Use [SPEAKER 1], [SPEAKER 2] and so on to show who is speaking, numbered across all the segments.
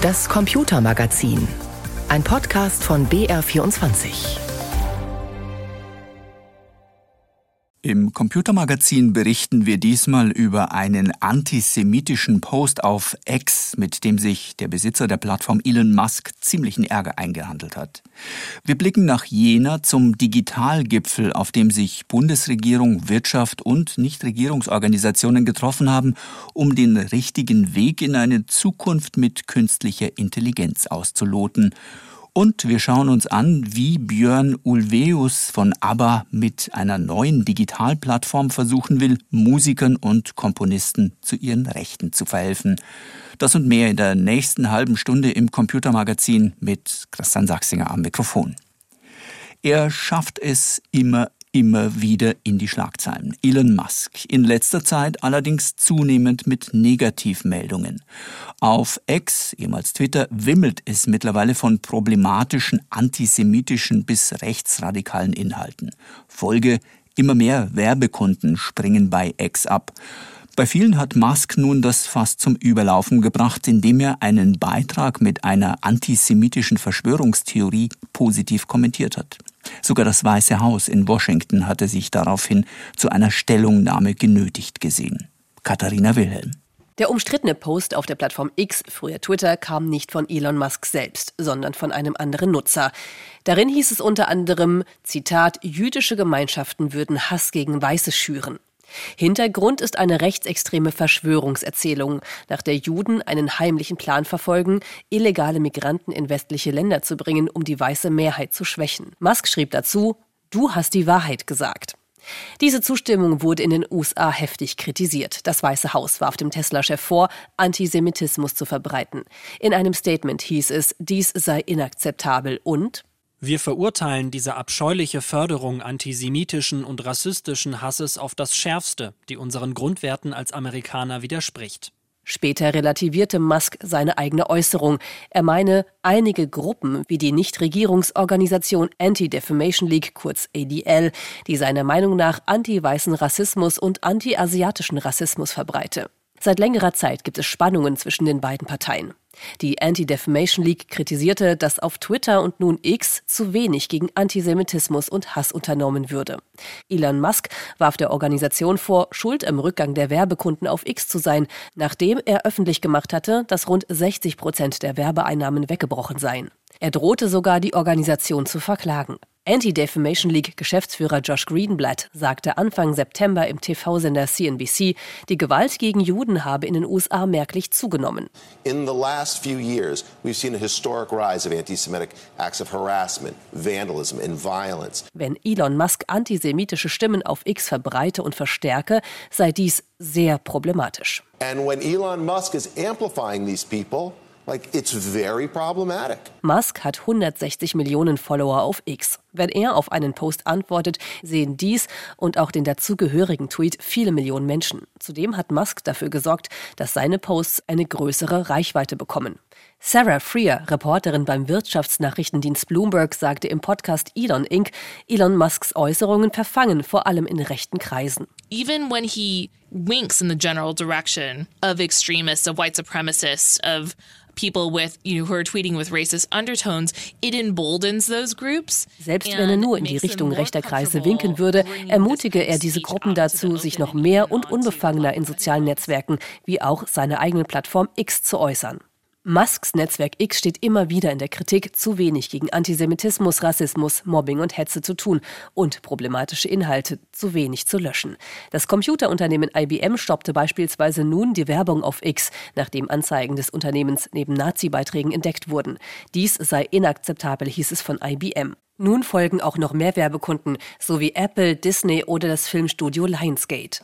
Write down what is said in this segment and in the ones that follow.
[SPEAKER 1] Das Computermagazin. Ein Podcast von BR24.
[SPEAKER 2] Im Computermagazin berichten wir diesmal über einen antisemitischen Post auf X, mit dem sich der Besitzer der Plattform Elon Musk ziemlichen Ärger eingehandelt hat. Wir blicken nach Jena zum Digitalgipfel, auf dem sich Bundesregierung, Wirtschaft und Nichtregierungsorganisationen getroffen haben, um den richtigen Weg in eine Zukunft mit künstlicher Intelligenz auszuloten und wir schauen uns an, wie Björn Ulveus von ABBA mit einer neuen Digitalplattform versuchen will, Musikern und Komponisten zu ihren Rechten zu verhelfen. Das und mehr in der nächsten halben Stunde im Computermagazin mit Christian Sachsinger am Mikrofon. Er schafft es immer immer wieder in die Schlagzeilen. Elon Musk. In letzter Zeit allerdings zunehmend mit Negativmeldungen. Auf X, ehemals Twitter, wimmelt es mittlerweile von problematischen antisemitischen bis rechtsradikalen Inhalten. Folge Immer mehr Werbekunden springen bei X ab. Bei vielen hat Musk nun das fast zum Überlaufen gebracht, indem er einen Beitrag mit einer antisemitischen Verschwörungstheorie positiv kommentiert hat. Sogar das Weiße Haus in Washington hatte sich daraufhin zu einer Stellungnahme genötigt gesehen. Katharina Wilhelm.
[SPEAKER 3] Der umstrittene Post auf der Plattform X, früher Twitter, kam nicht von Elon Musk selbst, sondern von einem anderen Nutzer. Darin hieß es unter anderem, Zitat, jüdische Gemeinschaften würden Hass gegen Weiße schüren. Hintergrund ist eine rechtsextreme Verschwörungserzählung, nach der Juden einen heimlichen Plan verfolgen, illegale Migranten in westliche Länder zu bringen, um die weiße Mehrheit zu schwächen. Musk schrieb dazu, Du hast die Wahrheit gesagt. Diese Zustimmung wurde in den USA heftig kritisiert. Das Weiße Haus warf dem Tesla-Chef vor, Antisemitismus zu verbreiten. In einem Statement hieß es, dies sei inakzeptabel und
[SPEAKER 4] wir verurteilen diese abscheuliche Förderung antisemitischen und rassistischen Hasses auf das Schärfste, die unseren Grundwerten als Amerikaner widerspricht.
[SPEAKER 3] Später relativierte Musk seine eigene Äußerung. Er meine, einige Gruppen wie die Nichtregierungsorganisation Anti-Defamation League, kurz ADL, die seiner Meinung nach anti-weißen Rassismus und anti-asiatischen Rassismus verbreite. Seit längerer Zeit gibt es Spannungen zwischen den beiden Parteien. Die Anti-Defamation League kritisierte, dass auf Twitter und nun X zu wenig gegen Antisemitismus und Hass unternommen würde. Elon Musk warf der Organisation vor, schuld am Rückgang der Werbekunden auf X zu sein, nachdem er öffentlich gemacht hatte, dass rund 60 Prozent der Werbeeinnahmen weggebrochen seien. Er drohte sogar, die Organisation zu verklagen. Anti-Defamation League Geschäftsführer Josh Greenblatt sagte Anfang September im TV-Sender CNBC, die Gewalt gegen Juden habe in den USA merklich zugenommen. In the last few years, we've seen a historic rise of anti-Semitic acts of harassment, vandalism and violence. Wenn Elon Musk antisemitische Stimmen auf X verbreite und verstärke, sei dies sehr problematisch. And when Elon Musk is amplifying these people, Like, it's very problematic. Musk hat 160 Millionen Follower auf X. Wenn er auf einen Post antwortet, sehen dies und auch den dazugehörigen Tweet viele Millionen Menschen. Zudem hat Musk dafür gesorgt, dass seine Posts eine größere Reichweite bekommen. Sarah Freer, Reporterin beim Wirtschaftsnachrichtendienst Bloomberg, sagte im Podcast Elon Inc., Elon Musks Äußerungen verfangen vor allem in rechten Kreisen.
[SPEAKER 5] Even when he winks in the general direction of extremists, of white supremacists, of people with, you know, who are tweeting with racist undertones, it emboldens those groups.
[SPEAKER 3] Selbst wenn er nur in die Richtung rechter Kreise winken würde, ermutige er diese Gruppen dazu, sich noch mehr und unbefangener in sozialen Netzwerken wie auch seine eigene Plattform X zu äußern. Musks Netzwerk X steht immer wieder in der Kritik, zu wenig gegen Antisemitismus, Rassismus, Mobbing und Hetze zu tun und problematische Inhalte zu wenig zu löschen. Das Computerunternehmen IBM stoppte beispielsweise nun die Werbung auf X, nachdem Anzeigen des Unternehmens neben Nazi-Beiträgen entdeckt wurden. Dies sei inakzeptabel, hieß es von IBM. Nun folgen auch noch mehr Werbekunden, sowie Apple, Disney oder das Filmstudio Lionsgate.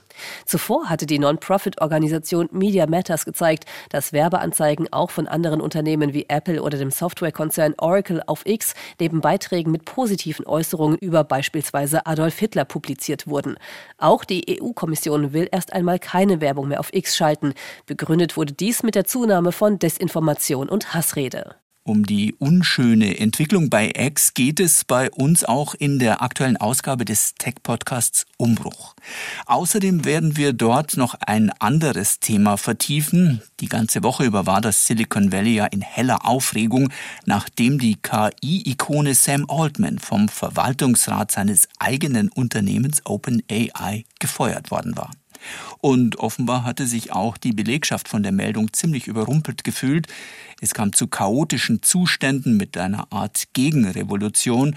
[SPEAKER 3] Zuvor hatte die Non-Profit-Organisation Media Matters gezeigt, dass Werbeanzeigen auch von anderen Unternehmen wie Apple oder dem Softwarekonzern Oracle auf X neben Beiträgen mit positiven Äußerungen über beispielsweise Adolf Hitler publiziert wurden. Auch die EU-Kommission will erst einmal keine Werbung mehr auf X schalten. Begründet wurde dies mit der Zunahme von Desinformation und Hassrede.
[SPEAKER 2] Um die unschöne Entwicklung bei X geht es bei uns auch in der aktuellen Ausgabe des Tech-Podcasts Umbruch. Außerdem werden wir dort noch ein anderes Thema vertiefen. Die ganze Woche über war das Silicon Valley ja in heller Aufregung, nachdem die KI-Ikone Sam Altman vom Verwaltungsrat seines eigenen Unternehmens OpenAI gefeuert worden war. Und offenbar hatte sich auch die Belegschaft von der Meldung ziemlich überrumpelt gefühlt. Es kam zu chaotischen Zuständen mit einer Art Gegenrevolution.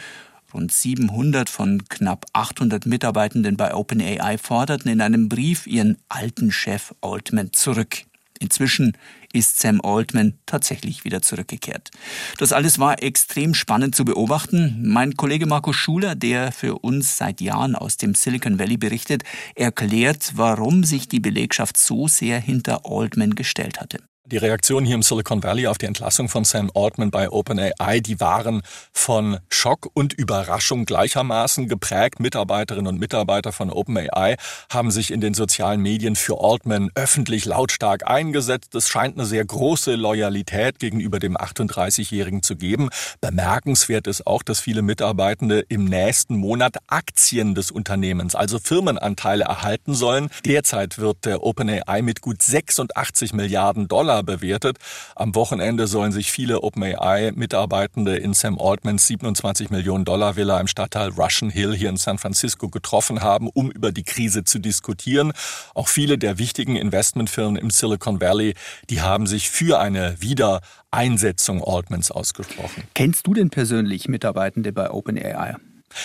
[SPEAKER 2] Rund 700 von knapp 800 Mitarbeitenden bei OpenAI forderten in einem Brief ihren alten Chef Altman zurück. Inzwischen ist Sam Altman tatsächlich wieder zurückgekehrt. Das alles war extrem spannend zu beobachten. Mein Kollege Markus Schuler, der für uns seit Jahren aus dem Silicon Valley berichtet, erklärt, warum sich die Belegschaft so sehr hinter Altman gestellt hatte.
[SPEAKER 6] Die Reaktionen hier im Silicon Valley auf die Entlassung von Sam Altman bei OpenAI, die waren von Schock und Überraschung gleichermaßen geprägt. Mitarbeiterinnen und Mitarbeiter von OpenAI haben sich in den sozialen Medien für Altman öffentlich lautstark eingesetzt. Es scheint eine sehr große Loyalität gegenüber dem 38-Jährigen zu geben. Bemerkenswert ist auch, dass viele Mitarbeitende im nächsten Monat Aktien des Unternehmens, also Firmenanteile erhalten sollen. Derzeit wird der OpenAI mit gut 86 Milliarden Dollar Dollar bewertet. Am Wochenende sollen sich viele OpenAI-Mitarbeitende in Sam Altmans 27 Millionen Dollar Villa im Stadtteil Russian Hill hier in San Francisco getroffen haben, um über die Krise zu diskutieren. Auch viele der wichtigen Investmentfirmen im Silicon Valley, die haben sich für eine Wiedereinsetzung Altmans ausgesprochen.
[SPEAKER 2] Kennst du denn persönlich Mitarbeitende bei OpenAI?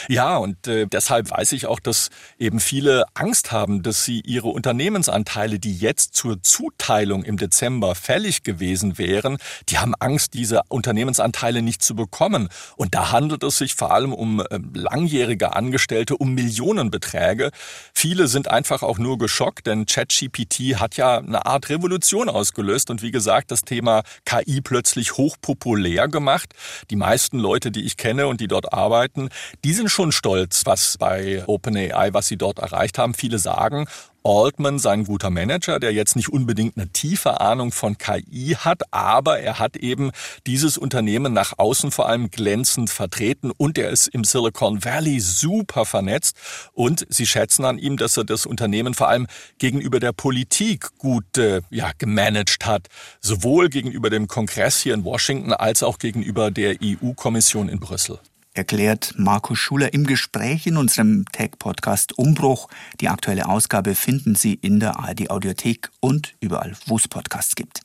[SPEAKER 6] Ja, und äh, deshalb weiß ich auch, dass eben viele Angst haben, dass sie ihre Unternehmensanteile, die jetzt zur Zuteilung im Dezember fällig gewesen wären, die haben Angst, diese Unternehmensanteile nicht zu bekommen. Und da handelt es sich vor allem um äh, langjährige Angestellte, um Millionenbeträge. Viele sind einfach auch nur geschockt, denn ChatGPT hat ja eine Art Revolution ausgelöst und wie gesagt, das Thema KI plötzlich hochpopulär gemacht. Die meisten Leute, die ich kenne und die dort arbeiten, diese sind schon stolz, was bei OpenAI, was sie dort erreicht haben. Viele sagen, Altman sein guter Manager, der jetzt nicht unbedingt eine tiefe Ahnung von KI hat, aber er hat eben dieses Unternehmen nach außen vor allem glänzend vertreten und er ist im Silicon Valley super vernetzt. Und sie schätzen an ihm, dass er das Unternehmen vor allem gegenüber der Politik gut äh, ja, gemanagt hat, sowohl gegenüber dem Kongress hier in Washington als auch gegenüber der EU-Kommission in Brüssel
[SPEAKER 2] erklärt Markus Schuler im Gespräch in unserem Tech-Podcast Umbruch. Die aktuelle Ausgabe finden Sie in der ARD Audiothek und überall, wo es Podcasts gibt.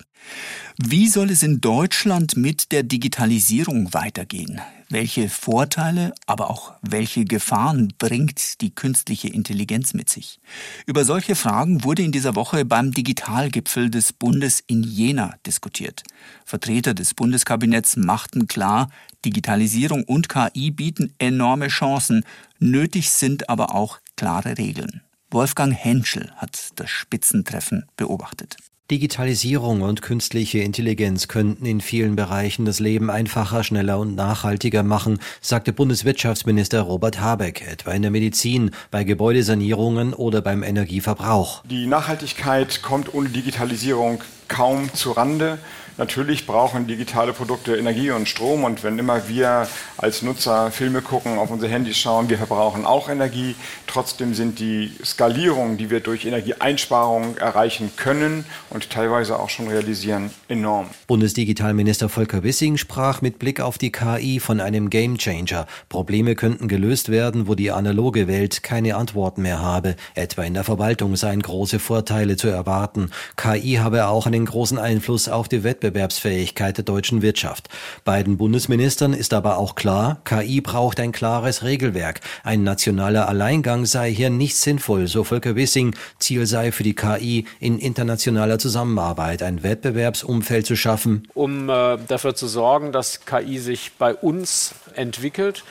[SPEAKER 2] Wie soll es in Deutschland mit der Digitalisierung weitergehen? Welche Vorteile, aber auch welche Gefahren bringt die künstliche Intelligenz mit sich? Über solche Fragen wurde in dieser Woche beim Digitalgipfel des Bundes in Jena diskutiert. Vertreter des Bundeskabinetts machten klar, Digitalisierung und KI bieten enorme Chancen, nötig sind aber auch klare Regeln. Wolfgang Henschel hat das Spitzentreffen beobachtet.
[SPEAKER 7] Digitalisierung und künstliche Intelligenz könnten in vielen Bereichen das Leben einfacher, schneller und nachhaltiger machen, sagte Bundeswirtschaftsminister Robert Habeck, etwa in der Medizin, bei Gebäudesanierungen oder beim Energieverbrauch.
[SPEAKER 8] Die Nachhaltigkeit kommt ohne Digitalisierung kaum zu Rande. Natürlich brauchen digitale Produkte Energie und Strom und wenn immer wir als Nutzer Filme gucken, auf unsere Handys schauen, wir verbrauchen auch Energie. Trotzdem sind die Skalierungen, die wir durch Energieeinsparungen erreichen können und teilweise auch schon realisieren, enorm.
[SPEAKER 7] Bundesdigitalminister Volker Wissing sprach mit Blick auf die KI von einem Gamechanger. Probleme könnten gelöst werden, wo die analoge Welt keine Antworten mehr habe. Etwa in der Verwaltung seien große Vorteile zu erwarten. KI habe auch einen großen Einfluss auf die Wettbewerbsfähigkeit Wettbewerbsfähigkeit der deutschen Wirtschaft. Beiden Bundesministern ist aber auch klar, KI braucht ein klares Regelwerk. Ein nationaler Alleingang sei hier nicht sinnvoll, so Volker Wissing. Ziel sei für die KI in internationaler Zusammenarbeit ein Wettbewerbsumfeld zu schaffen.
[SPEAKER 9] Um äh, dafür zu sorgen, dass KI sich bei uns entwickelt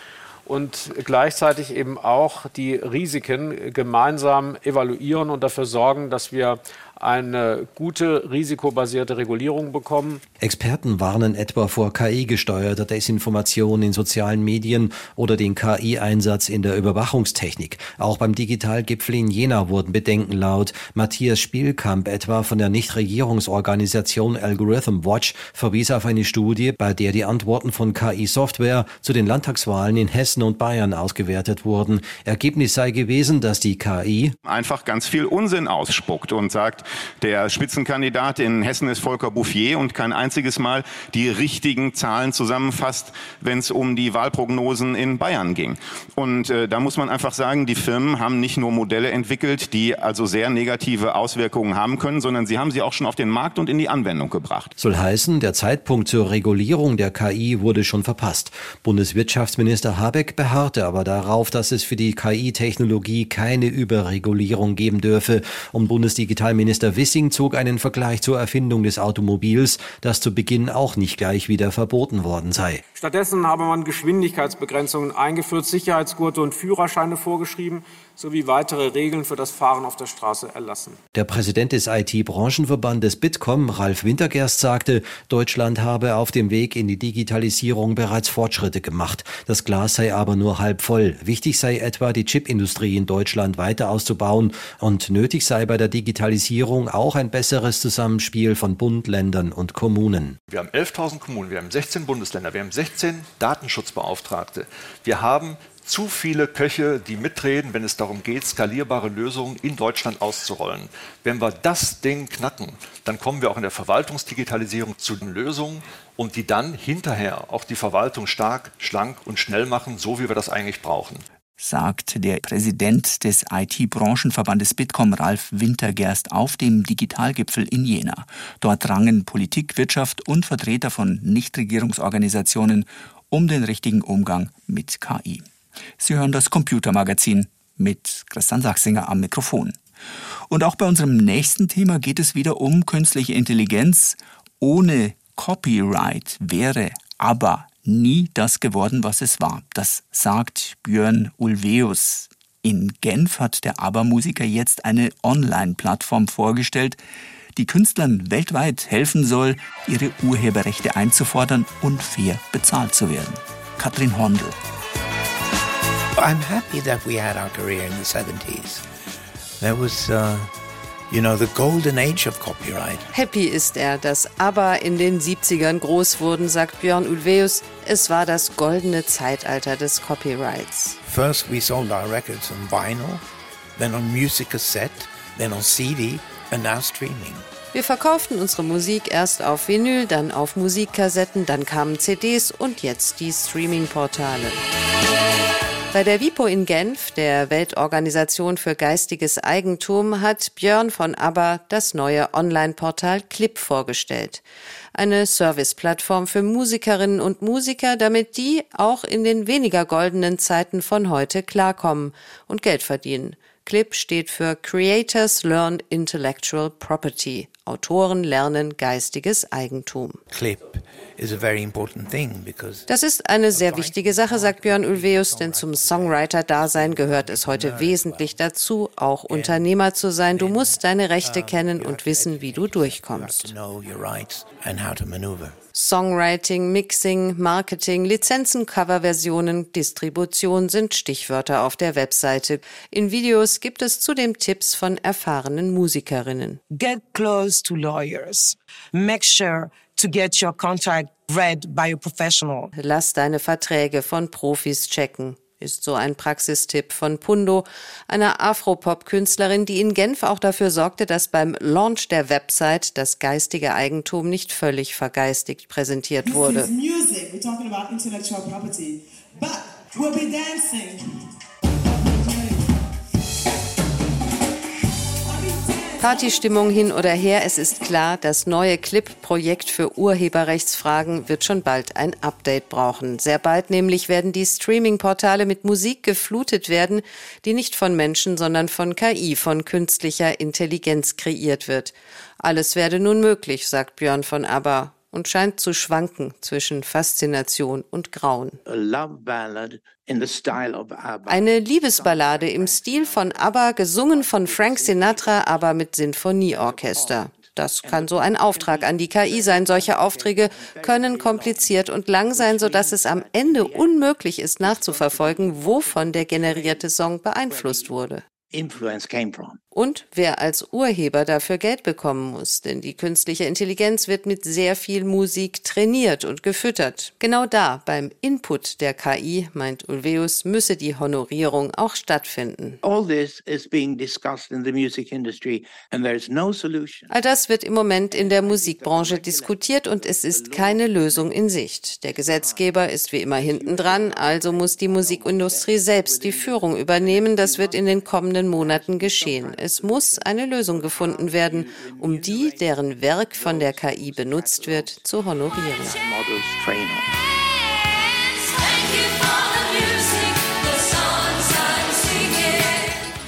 [SPEAKER 9] und gleichzeitig eben auch die Risiken gemeinsam evaluieren und dafür sorgen, dass wir eine gute risikobasierte Regulierung bekommen.
[SPEAKER 7] Experten warnen etwa vor KI-gesteuerter Desinformation in sozialen Medien oder den KI-Einsatz in der Überwachungstechnik. Auch beim Digitalgipfel in Jena wurden Bedenken laut. Matthias Spielkamp etwa von der Nichtregierungsorganisation Algorithm Watch verwies auf eine Studie, bei der die Antworten von KI-Software zu den Landtagswahlen in Hessen und Bayern ausgewertet wurden. Ergebnis sei gewesen, dass die KI
[SPEAKER 10] einfach ganz viel Unsinn ausspuckt und sagt, der Spitzenkandidat in Hessen ist Volker Bouffier und kein einziges Mal die richtigen Zahlen zusammenfasst, wenn es um die Wahlprognosen in Bayern ging. Und äh, da muss man einfach sagen, die Firmen haben nicht nur Modelle entwickelt, die also sehr negative Auswirkungen haben können, sondern sie haben sie auch schon auf den Markt und in die Anwendung gebracht.
[SPEAKER 7] Soll heißen, der Zeitpunkt zur Regulierung der KI wurde schon verpasst. Bundeswirtschaftsminister Habeck beharrte aber darauf, dass es für die KI-Technologie keine Überregulierung geben dürfe. Und Bundesdigitalminister Wissing zog einen Vergleich zur Erfindung des Automobils, das zu Beginn auch nicht gleich wieder verboten worden sei.
[SPEAKER 9] Stattdessen habe man Geschwindigkeitsbegrenzungen eingeführt, Sicherheitsgurte und Führerscheine vorgeschrieben sowie weitere Regeln für das Fahren auf der Straße erlassen.
[SPEAKER 7] Der Präsident des IT-Branchenverbandes Bitkom, Ralf Wintergerst, sagte, Deutschland habe auf dem Weg in die Digitalisierung bereits Fortschritte gemacht. Das Glas sei aber nur halb voll. Wichtig sei etwa, die Chipindustrie in Deutschland weiter auszubauen und nötig sei bei der Digitalisierung auch ein besseres Zusammenspiel von Bund, Ländern und Kommunen.
[SPEAKER 11] Wir haben 11.000 Kommunen, wir haben 16 Bundesländer, wir haben 16 Datenschutzbeauftragte. Wir haben zu viele Köche, die mitreden, wenn es darum geht, skalierbare Lösungen in Deutschland auszurollen. Wenn wir das Ding knacken, dann kommen wir auch in der Verwaltungsdigitalisierung zu den Lösungen und die dann hinterher auch die Verwaltung stark, schlank und schnell machen, so wie wir das eigentlich brauchen
[SPEAKER 2] sagt der Präsident des IT-Branchenverbandes Bitkom Ralf Wintergerst auf dem Digitalgipfel in Jena. Dort rangen Politik, Wirtschaft und Vertreter von Nichtregierungsorganisationen um den richtigen Umgang mit KI. Sie hören das Computermagazin mit Christian Sachsinger am Mikrofon. Und auch bei unserem nächsten Thema geht es wieder um künstliche Intelligenz. Ohne Copyright wäre aber nie das geworden, was es war. Das sagt Björn Ulveus. In Genf hat der ABBA-Musiker jetzt eine Online-Plattform vorgestellt, die Künstlern weltweit helfen soll, ihre Urheberrechte einzufordern und fair bezahlt zu werden. Katrin Hondel.
[SPEAKER 12] I'm happy that we had our career in the 70s. There was, uh, you know, the golden age of copyright.
[SPEAKER 13] Happy ist er, dass ABBA in den 70ern groß wurden, sagt Björn Ulveus. Es war das goldene Zeitalter des Copyrights.
[SPEAKER 12] First we sold our records on vinyl, then on music cassette, then on CD and now streaming.
[SPEAKER 13] Wir verkauften unsere Musik erst auf Vinyl, dann auf Musikkassetten, dann kamen CDs und jetzt die Streaming-Portale. Bei der WIPO in Genf, der Weltorganisation für geistiges Eigentum, hat Björn von ABBA das neue Online-Portal Clip vorgestellt. Eine Service-Plattform für Musikerinnen und Musiker, damit die auch in den weniger goldenen Zeiten von heute klarkommen und Geld verdienen. Clip steht für Creators Learn Intellectual Property. Autoren lernen geistiges Eigentum.
[SPEAKER 12] Clip
[SPEAKER 13] das ist eine sehr wichtige Sache, sagt Björn Ulveus, denn zum Songwriter-Dasein gehört es heute wesentlich dazu, auch Unternehmer zu sein. Du musst deine Rechte kennen und wissen, wie du durchkommst. Songwriting, Mixing, Marketing, Lizenzen, Coverversionen, Distribution sind Stichwörter auf der Webseite. In Videos gibt es zudem Tipps von erfahrenen Musikerinnen.
[SPEAKER 14] Get close to lawyers. Make sure to get your contract read by a professional.
[SPEAKER 13] Lass deine Verträge von Profis checken. Ist so ein Praxistipp von Pundo, einer Afropop-Künstlerin, die in Genf auch dafür sorgte, dass beim Launch der Website das geistige Eigentum nicht völlig vergeistigt präsentiert wurde. Music. We're talking about intellectual property. But we'll be dancing. Partystimmung hin oder her, es ist klar, das neue Clip-Projekt für Urheberrechtsfragen wird schon bald ein Update brauchen. Sehr bald nämlich werden die Streaming-Portale mit Musik geflutet werden, die nicht von Menschen, sondern von KI, von künstlicher Intelligenz kreiert wird. Alles werde nun möglich, sagt Björn von ABBA. Und scheint zu schwanken zwischen Faszination und Grauen. Eine Liebesballade im Stil von ABBA, gesungen von Frank Sinatra, aber mit Sinfonieorchester. Das kann so ein Auftrag an die KI sein. Solche Aufträge können kompliziert und lang sein, sodass es am Ende unmöglich ist nachzuverfolgen, wovon der generierte Song beeinflusst wurde influence came from. Und wer als Urheber dafür Geld bekommen muss, denn die künstliche Intelligenz wird mit sehr viel Musik trainiert und gefüttert. Genau da, beim Input der KI, meint Ulveus, müsse die Honorierung auch stattfinden. All this is being discussed in the music industry and there's no solution. All das wird im Moment in der Musikbranche diskutiert und es ist keine Lösung in Sicht. Der Gesetzgeber ist wie immer hinten dran, also muss die Musikindustrie selbst die Führung übernehmen. Das wird in den kommenden Monaten geschehen. Es muss eine Lösung gefunden werden, um die, deren Werk von der KI benutzt wird, zu honorieren.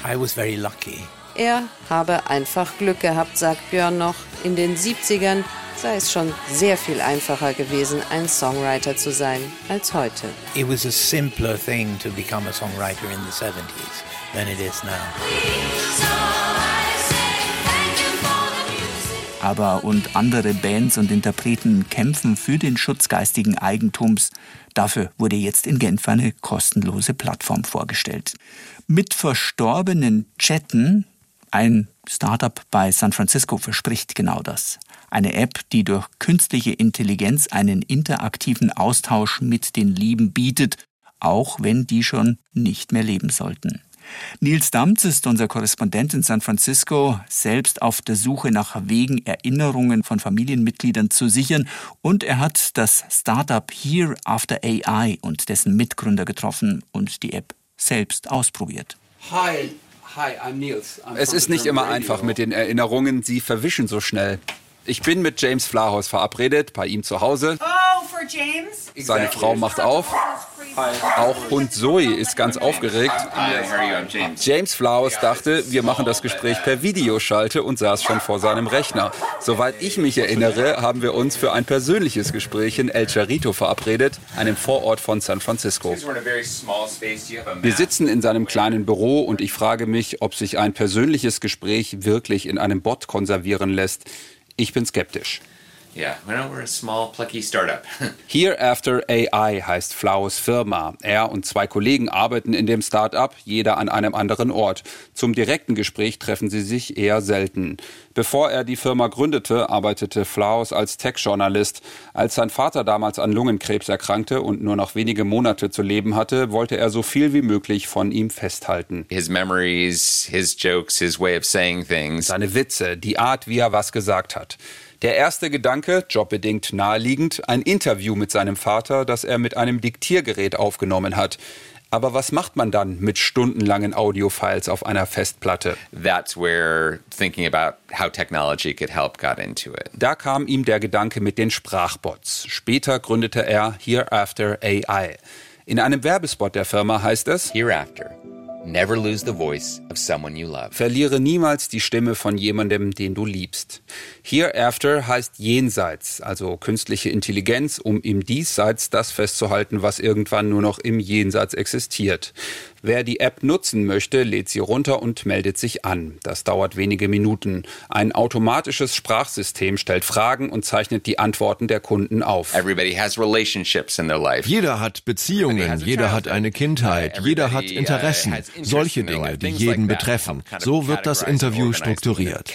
[SPEAKER 12] I was very lucky.
[SPEAKER 13] Er habe einfach Glück gehabt, sagt Björn noch. In den 70ern sei es schon sehr viel einfacher gewesen, ein Songwriter zu sein als heute.
[SPEAKER 12] It was a simpler thing to become a songwriter in the 70s than it is now.
[SPEAKER 2] Aber und andere Bands und Interpreten kämpfen für den Schutz geistigen Eigentums. Dafür wurde jetzt in Genf eine kostenlose Plattform vorgestellt. Mit verstorbenen Chatten, ein Startup bei San Francisco verspricht genau das. Eine App, die durch künstliche Intelligenz einen interaktiven Austausch mit den Lieben bietet, auch wenn die schon nicht mehr leben sollten. Nils Damz ist unser Korrespondent in San Francisco, selbst auf der Suche nach Wegen, Erinnerungen von Familienmitgliedern zu sichern. Und er hat das Startup Here After AI und dessen Mitgründer getroffen und die App selbst ausprobiert.
[SPEAKER 15] Hi. Hi, I'm Nils. I'm es ist nicht immer einfach mit den Erinnerungen, sie verwischen so schnell. Ich bin mit James Flahaus verabredet, bei ihm zu Hause. Oh, for James? Seine Frau macht auf. Auch Hund Zoe ist ganz aufgeregt. James Flaus dachte, wir machen das Gespräch per Videoschalte und saß schon vor seinem Rechner. Soweit ich mich erinnere, haben wir uns für ein persönliches Gespräch in El Charito verabredet, einem Vorort von San Francisco. Wir sitzen in seinem kleinen Büro und ich frage mich, ob sich ein persönliches Gespräch wirklich in einem Bot konservieren lässt. Ich bin skeptisch. Yeah, well, we're a small, plucky startup. Hereafter AI heißt Flaus Firma. Er und zwei Kollegen arbeiten in dem Startup, jeder an einem anderen Ort. Zum direkten Gespräch treffen sie sich eher selten. Bevor er die Firma gründete, arbeitete Flaus als Tech-Journalist. Als sein Vater damals an Lungenkrebs erkrankte und nur noch wenige Monate zu leben hatte, wollte er so viel wie möglich von ihm festhalten. His memories, his jokes, his way of saying things. Seine Witze, die Art, wie er was gesagt hat. Der erste Gedanke, jobbedingt naheliegend, ein Interview mit seinem Vater, das er mit einem Diktiergerät aufgenommen hat. Aber was macht man dann mit stundenlangen Audiofiles auf einer Festplatte? That's where thinking about how technology could help got into it. Da kam ihm der Gedanke mit den Sprachbots. Später gründete er Hereafter AI. In einem Werbespot der Firma heißt es Hereafter Never lose the voice of someone you love. Verliere niemals die Stimme von jemandem, den du liebst. Hereafter heißt jenseits, also künstliche Intelligenz, um im Diesseits das festzuhalten, was irgendwann nur noch im Jenseits existiert. Wer die App nutzen möchte, lädt sie runter und meldet sich an. Das dauert wenige Minuten. Ein automatisches Sprachsystem stellt Fragen und zeichnet die Antworten der Kunden auf.
[SPEAKER 16] Jeder hat Beziehungen, jeder hat eine Kindheit, jeder hat uh, Interessen, solche Dinge, die jeden betreffen. So wird das Interview strukturiert.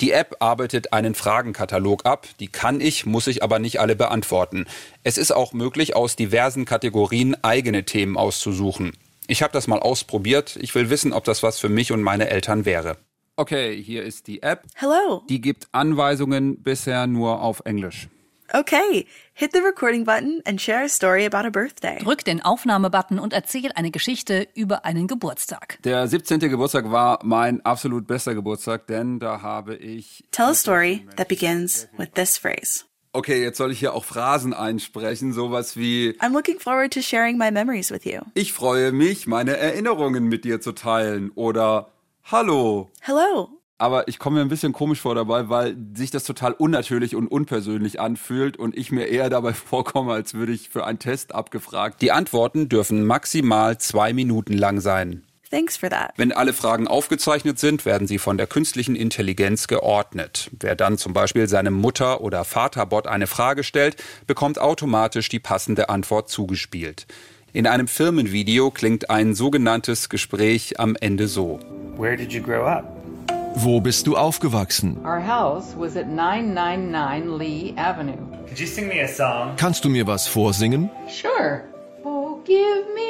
[SPEAKER 15] Die App arbeitet einen Fragenkatalog ab, die kann ich, muss ich aber nicht alle beantworten. Es ist auch möglich, aus diversen Kategorien eigene Themen auszusuchen. Ich habe das mal ausprobiert. Ich will wissen, ob das was für mich und meine Eltern wäre. Okay, hier ist die App.
[SPEAKER 17] Hello.
[SPEAKER 15] Die gibt Anweisungen bisher nur auf Englisch.
[SPEAKER 17] Okay, hit the recording button and share a story about a birthday.
[SPEAKER 18] Drück den Aufnahmebutton und erzähl eine Geschichte über einen Geburtstag.
[SPEAKER 15] Der 17. Geburtstag war mein absolut bester Geburtstag, denn da habe ich
[SPEAKER 17] Tell a story that begins with this phrase.
[SPEAKER 15] Okay, jetzt soll ich hier auch Phrasen einsprechen, sowas wie
[SPEAKER 17] I'm looking forward to sharing my memories with you.
[SPEAKER 15] Ich freue mich, meine Erinnerungen mit dir zu teilen oder Hallo.
[SPEAKER 17] Hello.
[SPEAKER 15] aber ich komme mir ein bisschen komisch vor dabei, weil sich das total unnatürlich und unpersönlich anfühlt und ich mir eher dabei vorkomme, als würde ich für einen Test abgefragt. Die Antworten dürfen maximal zwei Minuten lang sein.
[SPEAKER 17] Thanks for that.
[SPEAKER 15] Wenn alle Fragen aufgezeichnet sind, werden sie von der künstlichen Intelligenz geordnet. Wer dann zum Beispiel seinem Mutter- oder Vaterbot eine Frage stellt, bekommt automatisch die passende Antwort zugespielt. In einem Firmenvideo klingt ein sogenanntes Gespräch am Ende so.
[SPEAKER 19] Where did you grow up?
[SPEAKER 16] Wo bist du aufgewachsen?
[SPEAKER 20] Our house was at 999 Lee Avenue.
[SPEAKER 19] Could you sing me a song?
[SPEAKER 16] Kannst du mir was vorsingen?
[SPEAKER 20] Sure. Oh, give me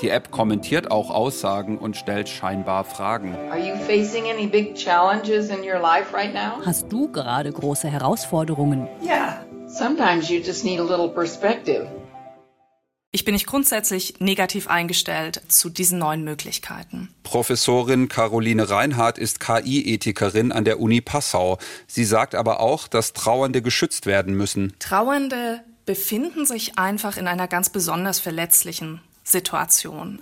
[SPEAKER 15] Die App kommentiert auch Aussagen und stellt scheinbar Fragen.
[SPEAKER 20] Are you facing any big challenges in your life right now?
[SPEAKER 18] Hast du gerade große Herausforderungen?
[SPEAKER 20] Yeah. Sometimes you just need a little perspective.
[SPEAKER 21] Ich bin nicht grundsätzlich negativ eingestellt zu diesen neuen Möglichkeiten.
[SPEAKER 15] Professorin Caroline Reinhardt ist KI-Ethikerin an der Uni Passau. Sie sagt aber auch, dass Trauernde geschützt werden müssen.
[SPEAKER 21] Trauernde befinden sich einfach in einer ganz besonders verletzlichen Situation.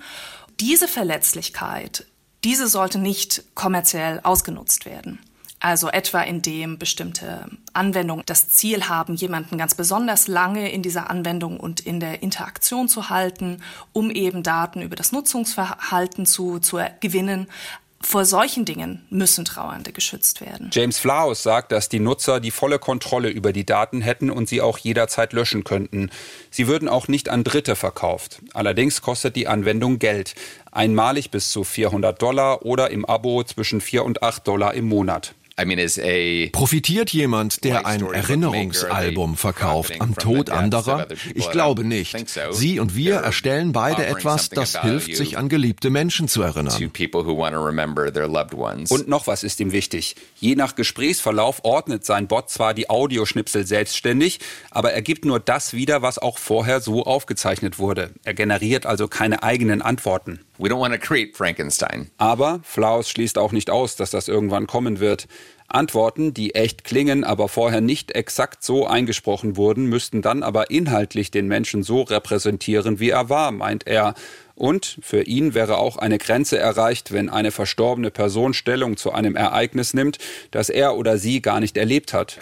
[SPEAKER 21] Diese Verletzlichkeit, diese sollte nicht kommerziell ausgenutzt werden. Also etwa indem bestimmte Anwendungen das Ziel haben, jemanden ganz besonders lange in dieser Anwendung und in der Interaktion zu halten, um eben Daten über das Nutzungsverhalten zu, zu gewinnen. Vor solchen Dingen müssen Trauernde geschützt werden.
[SPEAKER 15] James Flaus sagt, dass die Nutzer die volle Kontrolle über die Daten hätten und sie auch jederzeit löschen könnten. Sie würden auch nicht an Dritte verkauft. Allerdings kostet die Anwendung Geld. Einmalig bis zu 400 Dollar oder im Abo zwischen 4 und 8 Dollar im Monat.
[SPEAKER 16] Profitiert jemand, der ein Erinnerungsalbum verkauft, am Tod anderer? Ich glaube nicht. Sie und wir erstellen beide etwas, das hilft, sich an geliebte Menschen zu erinnern.
[SPEAKER 15] Und noch was ist ihm wichtig. Je nach Gesprächsverlauf ordnet sein Bot zwar die Audioschnipsel selbstständig, aber er gibt nur das wieder, was auch vorher so aufgezeichnet wurde. Er generiert also keine eigenen Antworten.
[SPEAKER 22] We don't want to create Frankenstein.
[SPEAKER 15] Aber Flaus schließt auch nicht aus, dass das irgendwann kommen wird. Antworten, die echt klingen, aber vorher nicht exakt so eingesprochen wurden, müssten dann aber inhaltlich den Menschen so repräsentieren, wie er war, meint er. Und für ihn wäre auch eine Grenze erreicht, wenn eine verstorbene Person Stellung zu einem Ereignis nimmt, das er oder sie gar nicht erlebt hat.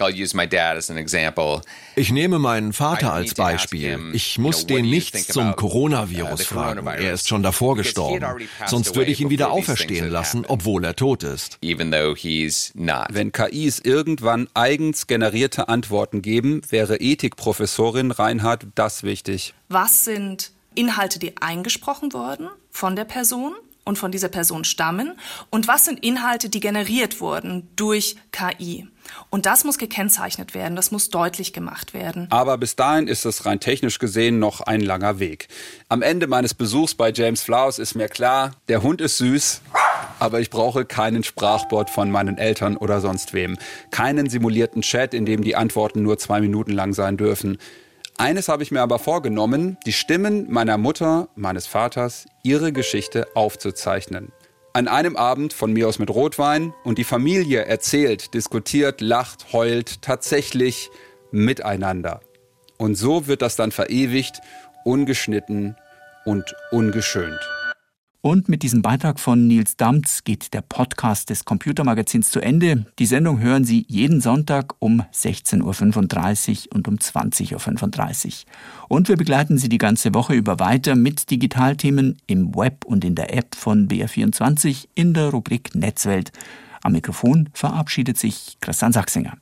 [SPEAKER 16] Ich nehme meinen Vater als Beispiel. Ich muss den nichts zum Coronavirus fragen. Er ist schon davor gestorben. Sonst würde ich ihn wieder auferstehen lassen, obwohl er tot ist.
[SPEAKER 15] Wenn KIs irgendwann eigens generierte Antworten geben, wäre Ethikprofessorin Reinhardt das wichtig.
[SPEAKER 21] Was sind Inhalte, die eingesprochen wurden von der Person und von dieser Person stammen und was sind Inhalte, die generiert wurden durch KI. Und das muss gekennzeichnet werden, das muss deutlich gemacht werden.
[SPEAKER 15] Aber bis dahin ist es rein technisch gesehen noch ein langer Weg. Am Ende meines Besuchs bei James Flowers ist mir klar, der Hund ist süß, aber ich brauche keinen Sprachbot von meinen Eltern oder sonst wem. Keinen simulierten Chat, in dem die Antworten nur zwei Minuten lang sein dürfen. Eines habe ich mir aber vorgenommen, die Stimmen meiner Mutter, meines Vaters, ihre Geschichte aufzuzeichnen. An einem Abend von mir aus mit Rotwein und die Familie erzählt, diskutiert, lacht, heult, tatsächlich miteinander. Und so wird das dann verewigt, ungeschnitten und ungeschönt.
[SPEAKER 2] Und mit diesem Beitrag von Nils Damz geht der Podcast des Computermagazins zu Ende. Die Sendung hören Sie jeden Sonntag um 16.35 Uhr und um 20.35 Uhr. Und wir begleiten Sie die ganze Woche über weiter mit Digitalthemen im Web und in der App von BR24 in der Rubrik Netzwelt. Am Mikrofon verabschiedet sich Christian Sachsinger.